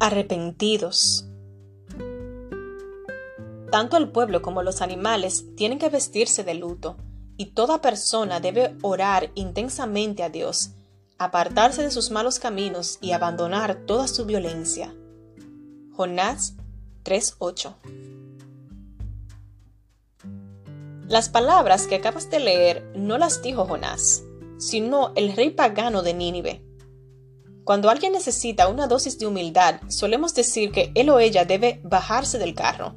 arrepentidos. Tanto el pueblo como los animales tienen que vestirse de luto, y toda persona debe orar intensamente a Dios, apartarse de sus malos caminos y abandonar toda su violencia. Jonás 3:8 Las palabras que acabas de leer no las dijo Jonás, sino el rey pagano de Nínive cuando alguien necesita una dosis de humildad, solemos decir que él o ella debe bajarse del carro.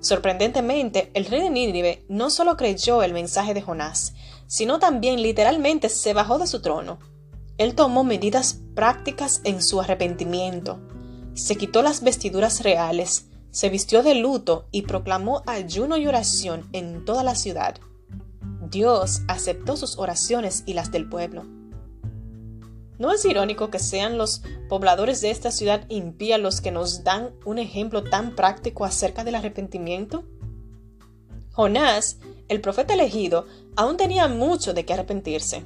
Sorprendentemente, el rey de Nínive no solo creyó el mensaje de Jonás, sino también literalmente se bajó de su trono. Él tomó medidas prácticas en su arrepentimiento, se quitó las vestiduras reales, se vistió de luto y proclamó ayuno y oración en toda la ciudad. Dios aceptó sus oraciones y las del pueblo. ¿No es irónico que sean los pobladores de esta ciudad impía los que nos dan un ejemplo tan práctico acerca del arrepentimiento? Jonás, el profeta elegido, aún tenía mucho de qué arrepentirse.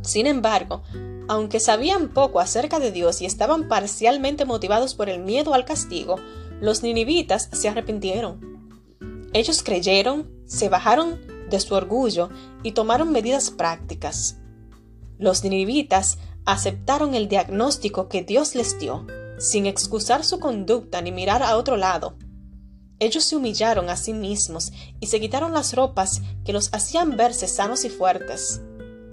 Sin embargo, aunque sabían poco acerca de Dios y estaban parcialmente motivados por el miedo al castigo, los ninivitas se arrepintieron. Ellos creyeron, se bajaron de su orgullo y tomaron medidas prácticas. Los ninivitas aceptaron el diagnóstico que Dios les dio, sin excusar su conducta ni mirar a otro lado. Ellos se humillaron a sí mismos y se quitaron las ropas que los hacían verse sanos y fuertes.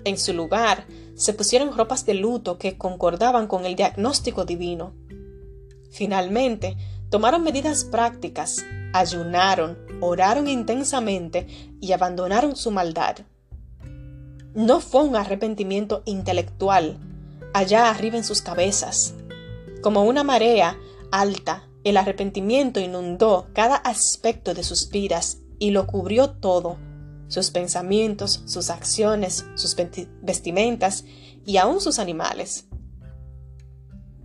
En su lugar, se pusieron ropas de luto que concordaban con el diagnóstico divino. Finalmente, tomaron medidas prácticas, ayunaron, oraron intensamente y abandonaron su maldad. No fue un arrepentimiento intelectual, allá arriba en sus cabezas. Como una marea alta, el arrepentimiento inundó cada aspecto de sus vidas y lo cubrió todo, sus pensamientos, sus acciones, sus vestimentas y aún sus animales.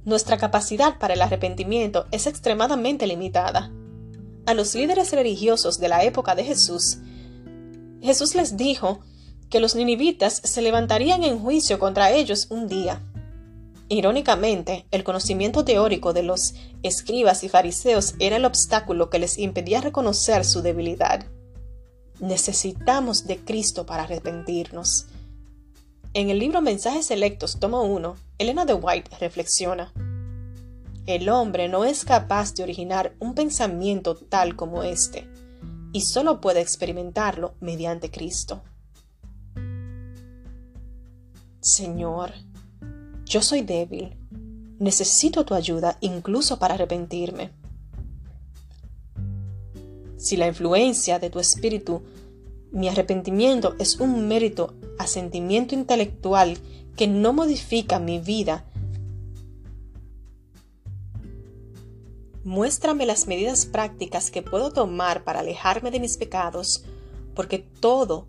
Nuestra capacidad para el arrepentimiento es extremadamente limitada. A los líderes religiosos de la época de Jesús, Jesús les dijo que los ninivitas se levantarían en juicio contra ellos un día. Irónicamente, el conocimiento teórico de los escribas y fariseos era el obstáculo que les impedía reconocer su debilidad. Necesitamos de Cristo para arrepentirnos. En el libro Mensajes Selectos, tomo 1, Elena de White reflexiona. El hombre no es capaz de originar un pensamiento tal como este, y solo puede experimentarlo mediante Cristo. Señor, yo soy débil, necesito tu ayuda incluso para arrepentirme. Si la influencia de tu espíritu, mi arrepentimiento es un mérito asentimiento intelectual que no modifica mi vida, muéstrame las medidas prácticas que puedo tomar para alejarme de mis pecados, porque todo,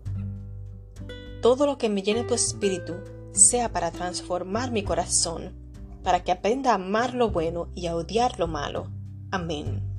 todo lo que me llene tu espíritu sea para transformar mi corazón, para que aprenda a amar lo bueno y a odiar lo malo. Amén.